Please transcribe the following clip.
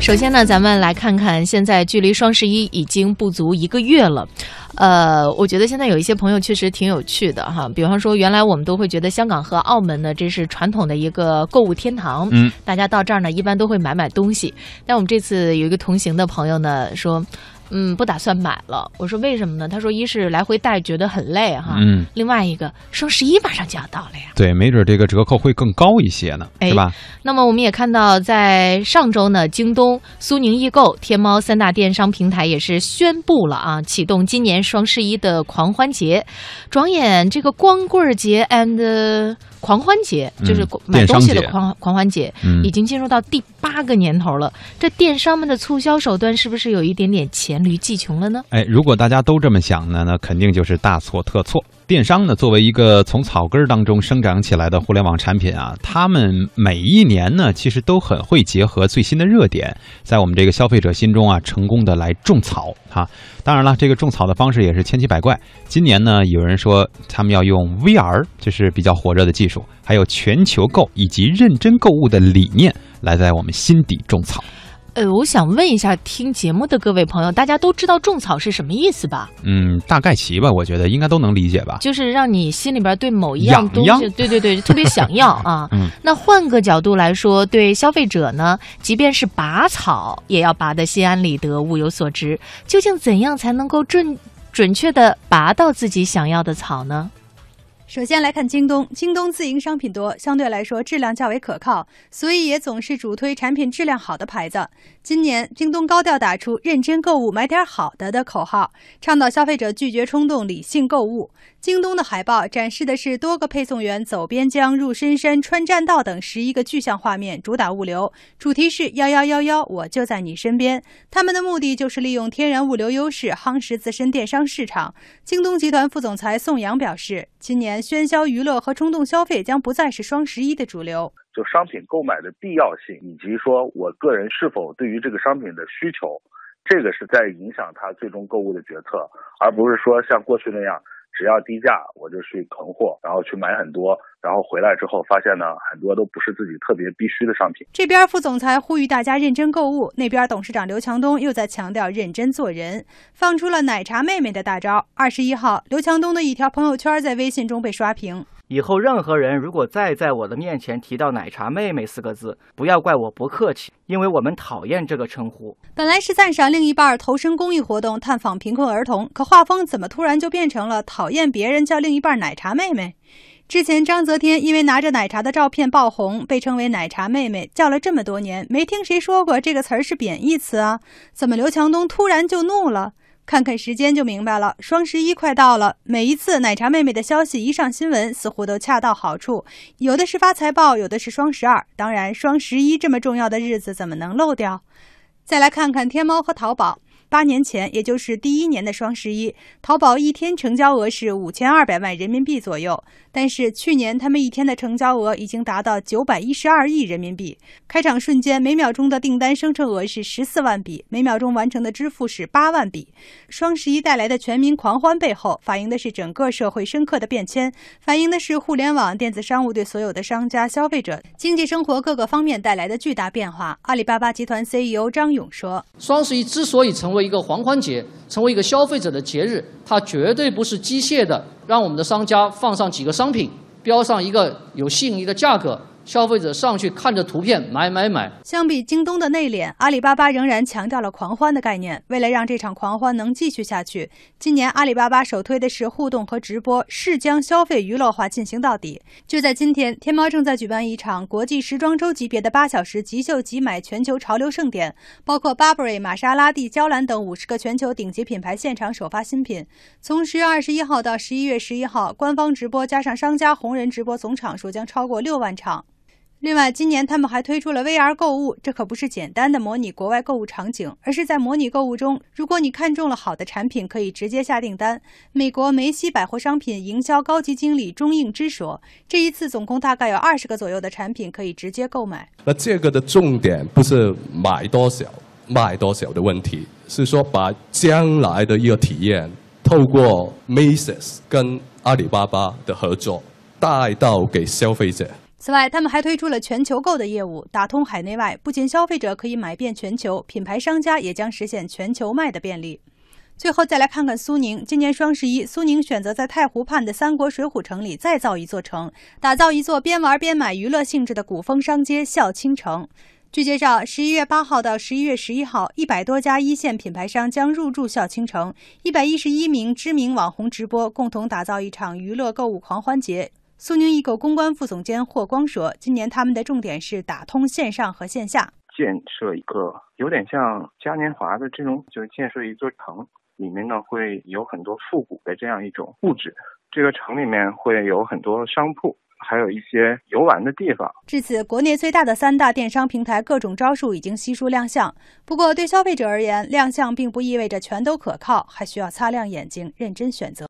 首先呢，咱们来看看，现在距离双十一已经不足一个月了。呃，我觉得现在有一些朋友确实挺有趣的哈，比方说，原来我们都会觉得香港和澳门呢，这是传统的一个购物天堂，嗯，大家到这儿呢，一般都会买买东西。但我们这次有一个同行的朋友呢说。嗯，不打算买了。我说为什么呢？他说一是来回带觉得很累哈，嗯，另外一个双十一马上就要到了呀。对，没准这个折扣会更高一些呢，哎是吧？那么我们也看到，在上周呢，京东、苏宁易购、天猫三大电商平台也是宣布了啊，启动今年双十一的狂欢节。转眼这个光棍节 and 狂欢节，就是嗯买东西的狂狂欢节，嗯已经进入到第八个年头了。这电商们的促销手段是不是有一点点黔驴技穷了呢？哎，如果大家都这么想呢，那肯定就是大错特错。电商呢，作为一个从草根儿当中生长起来的互联网产品啊，他们每一年呢，其实都很会结合最新的热点，在我们这个消费者心中啊，成功的来种草哈。当然了，这个种草的方式也是千奇百怪。今年呢，有人说他们要用 VR，这是比较火热的技术，还有全球购以及认真购物的理念，来在我们心底种草。呃，我想问一下听节目的各位朋友，大家都知道种草是什么意思吧？嗯，大概齐吧，我觉得应该都能理解吧。就是让你心里边对某一样东西，对对对，特别想要啊。嗯，那换个角度来说，对消费者呢，即便是拔草，也要拔得心安理得、物有所值。究竟怎样才能够准准确的拔到自己想要的草呢？首先来看京东，京东自营商品多，相对来说质量较为可靠，所以也总是主推产品质量好的牌子。今年，京东高调打出“认真购物，买点好的”的口号，倡导消费者拒绝冲动、理性购物。京东的海报展示的是多个配送员走边疆、入深山、穿栈道等十一个具象画面，主打物流，主题是幺幺幺幺，我就在你身边。他们的目的就是利用天然物流优势夯实自身电商市场。京东集团副总裁宋阳表示，今年喧嚣娱乐和冲动消费将不再是双十一的主流。就商品购买的必要性，以及说我个人是否对于这个商品的需求，这个是在影响他最终购物的决策，而不是说像过去那样。只要低价我就去囤货，然后去买很多，然后回来之后发现呢，很多都不是自己特别必须的商品。这边副总裁呼吁大家认真购物，那边董事长刘强东又在强调认真做人，放出了奶茶妹妹的大招。二十一号，刘强东的一条朋友圈在微信中被刷屏。以后任何人如果再在我的面前提到“奶茶妹妹”四个字，不要怪我不客气，因为我们讨厌这个称呼。本来是赞赏另一半投身公益活动、探访贫困儿童，可画风怎么突然就变成了讨厌别人叫另一半“奶茶妹妹”？之前章泽天因为拿着奶茶的照片爆红，被称为“奶茶妹妹”，叫了这么多年，没听谁说过这个词儿是贬义词啊？怎么刘强东突然就怒了？看看时间就明白了，双十一快到了。每一次奶茶妹妹的消息一上新闻，似乎都恰到好处，有的是发财报，有的是双十二。当然，双十一这么重要的日子怎么能漏掉？再来看看天猫和淘宝。八年前，也就是第一年的双十一，淘宝一天成交额是五千二百万人民币左右。但是去年他们一天的成交额已经达到九百一十二亿人民币。开场瞬间，每秒钟的订单生成额是十四万笔，每秒钟完成的支付是八万笔。双十一带来的全民狂欢背后，反映的是整个社会深刻的变迁，反映的是互联网电子商务对所有的商家、消费者、经济生活各个方面带来的巨大变化。阿里巴巴集团 CEO 张勇说：“双十一之所以成为一个狂欢节，成为一个消费者的节日，它绝对不是机械的让我们的商家放上几个商品，标上一个有吸引力的价格。”消费者上去看着图片买买买。相比京东的内敛，阿里巴巴仍然强调了狂欢的概念。为了让这场狂欢能继续下去，今年阿里巴巴首推的是互动和直播，是将消费娱乐化进行到底。就在今天，天猫正在举办一场国际时装周级别的八小时即秀即买全球潮流盛典，包括 Burberry、玛莎拉蒂、娇兰等五十个全球顶级品牌现场首发新品。从十月二十一号到十一月十一号，官方直播加上商家红人直播，总场数将超过六万场。另外，今年他们还推出了 VR 购物，这可不是简单的模拟国外购物场景，而是在模拟购物中，如果你看中了好的产品，可以直接下订单。美国梅西百货商品营销高级经理钟应之说，这一次总共大概有二十个左右的产品可以直接购买。那这个的重点不是买多少、卖多少的问题，是说把将来的一个体验，透过 mas 跟阿里巴巴的合作带到给消费者。此外，他们还推出了全球购的业务，打通海内外，不仅消费者可以买遍全球，品牌商家也将实现全球卖的便利。最后再来看看苏宁，今年双十一，苏宁选择在太湖畔的三国水浒城里再造一座城，打造一座边玩边买娱乐性质的古风商街——笑倾城。据介绍，十一月八号到十一月十一号，一百多家一线品牌商将入驻笑倾城，一百一十一名知名网红直播，共同打造一场娱乐购物狂欢节。苏宁易购公关副总监霍光说：“今年他们的重点是打通线上和线下，建设一个有点像嘉年华的这种，就是建设一座城，里面呢会有很多复古的这样一种布置。这个城里面会有很多商铺，还有一些游玩的地方。”至此，国内最大的三大电商平台各种招数已经悉数亮相。不过，对消费者而言，亮相并不意味着全都可靠，还需要擦亮眼睛，认真选择。